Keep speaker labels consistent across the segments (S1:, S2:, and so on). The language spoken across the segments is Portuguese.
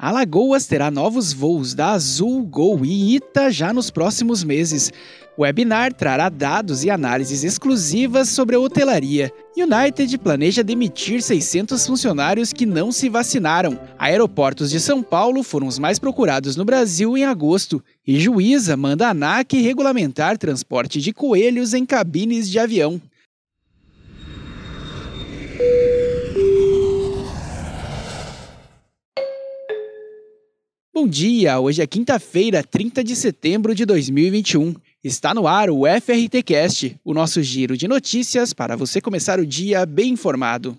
S1: Alagoas terá novos voos da Azul, Gol e Ita já nos próximos meses. O webinar trará dados e análises exclusivas sobre a hotelaria. United planeja demitir 600 funcionários que não se vacinaram. Aeroportos de São Paulo foram os mais procurados no Brasil em agosto. E juíza manda a ANAC regulamentar transporte de coelhos em cabines de avião. Bom dia, hoje é quinta-feira, 30 de setembro de 2021. Está no ar o FRT Cast, o nosso giro de notícias para você começar o dia bem informado.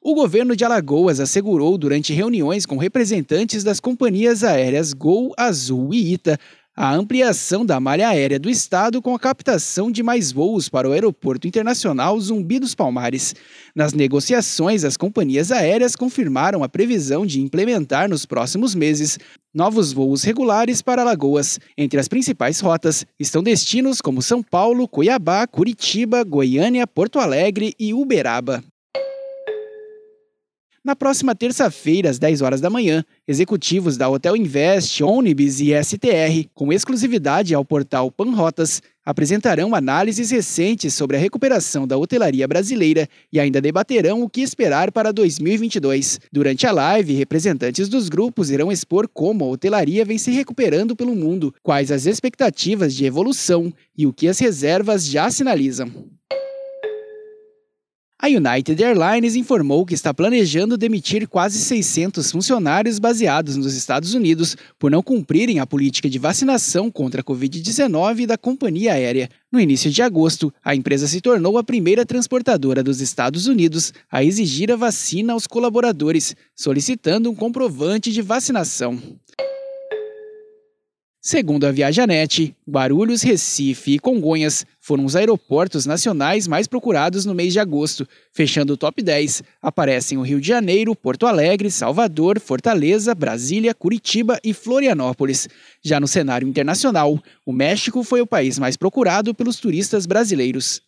S1: O governo de Alagoas assegurou durante reuniões com representantes das companhias aéreas Gol, Azul e Ita a ampliação da malha aérea do estado com a captação de mais voos para o Aeroporto Internacional Zumbi dos Palmares. Nas negociações, as companhias aéreas confirmaram a previsão de implementar nos próximos meses novos voos regulares para Alagoas. Entre as principais rotas estão destinos como São Paulo, Cuiabá, Curitiba, Goiânia, Porto Alegre e Uberaba. Na próxima terça-feira, às 10 horas da manhã, executivos da Hotel Invest, Onibis e STR, com exclusividade ao portal Panrotas, apresentarão análises recentes sobre a recuperação da hotelaria brasileira e ainda debaterão o que esperar para 2022. Durante a live, representantes dos grupos irão expor como a hotelaria vem se recuperando pelo mundo, quais as expectativas de evolução e o que as reservas já sinalizam. A United Airlines informou que está planejando demitir quase 600 funcionários baseados nos Estados Unidos por não cumprirem a política de vacinação contra a Covid-19 da companhia aérea. No início de agosto, a empresa se tornou a primeira transportadora dos Estados Unidos a exigir a vacina aos colaboradores, solicitando um comprovante de vacinação. Segundo a Viajanet, Guarulhos, Recife e Congonhas foram os aeroportos nacionais mais procurados no mês de agosto. Fechando o top 10, aparecem o Rio de Janeiro, Porto Alegre, Salvador, Fortaleza, Brasília, Curitiba e Florianópolis. Já no cenário internacional, o México foi o país mais procurado pelos turistas brasileiros.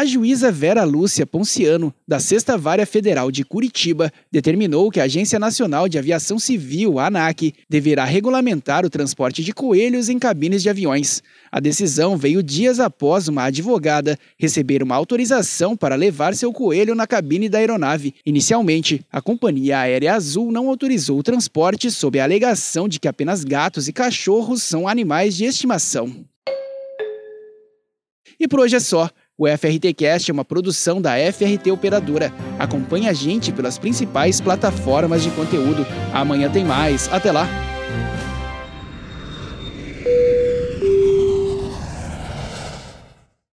S1: A juíza Vera Lúcia Ponciano, da Sexta Vara Federal de Curitiba, determinou que a Agência Nacional de Aviação Civil, ANAC, deverá regulamentar o transporte de coelhos em cabines de aviões. A decisão veio dias após uma advogada receber uma autorização para levar seu coelho na cabine da aeronave. Inicialmente, a companhia aérea Azul não autorizou o transporte sob a alegação de que apenas gatos e cachorros são animais de estimação. E por hoje é só. O FRTcast é uma produção da FRT Operadora. Acompanhe a gente pelas principais plataformas de conteúdo. Amanhã tem mais. Até lá!